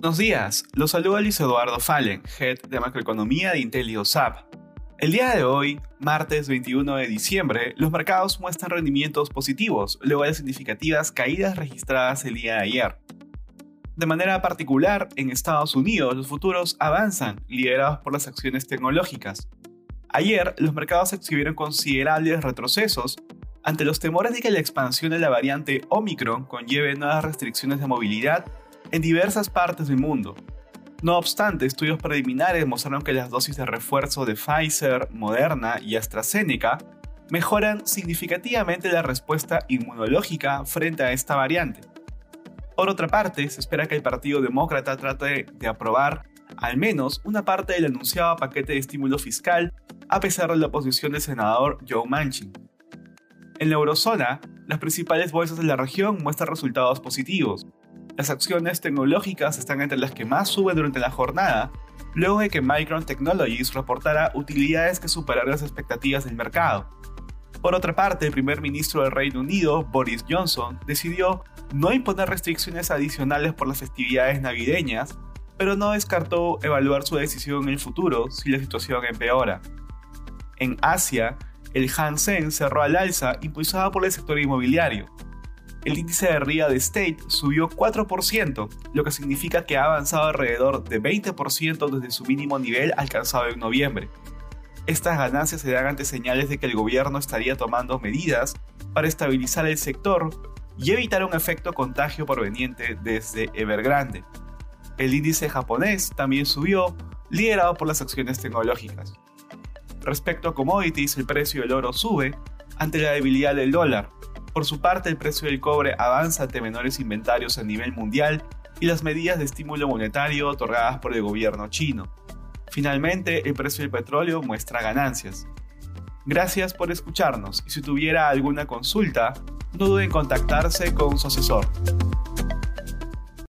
Buenos días, los saluda Luis Eduardo Fallen, Head de Macroeconomía de IntelioSAP. El día de hoy, martes 21 de diciembre, los mercados muestran rendimientos positivos luego de significativas caídas registradas el día de ayer. De manera particular, en Estados Unidos los futuros avanzan, liderados por las acciones tecnológicas. Ayer, los mercados exhibieron considerables retrocesos ante los temores de que la expansión de la variante Omicron conlleve nuevas restricciones de movilidad en diversas partes del mundo. No obstante, estudios preliminares mostraron que las dosis de refuerzo de Pfizer, Moderna y AstraZeneca mejoran significativamente la respuesta inmunológica frente a esta variante. Por otra parte, se espera que el Partido Demócrata trate de aprobar al menos una parte del anunciado paquete de estímulo fiscal a pesar de la oposición del senador Joe Manchin. En la eurozona, las principales bolsas de la región muestran resultados positivos, las acciones tecnológicas están entre las que más suben durante la jornada, luego de que Micron Technologies reportara utilidades que superaron las expectativas del mercado. Por otra parte, el primer ministro del Reino Unido, Boris Johnson, decidió no imponer restricciones adicionales por las festividades navideñas, pero no descartó evaluar su decisión en el futuro si la situación empeora. En Asia, el Hansen cerró al alza impulsado por el sector inmobiliario, el índice de real estate subió 4%, lo que significa que ha avanzado alrededor de 20% desde su mínimo nivel alcanzado en noviembre. Estas ganancias se dan ante señales de que el gobierno estaría tomando medidas para estabilizar el sector y evitar un efecto contagio proveniente desde Evergrande. El índice japonés también subió, liderado por las acciones tecnológicas. Respecto a commodities, el precio del oro sube ante la debilidad del dólar, por su parte, el precio del cobre avanza ante menores inventarios a nivel mundial y las medidas de estímulo monetario otorgadas por el gobierno chino. Finalmente, el precio del petróleo muestra ganancias. Gracias por escucharnos y si tuviera alguna consulta, no duden en contactarse con su asesor.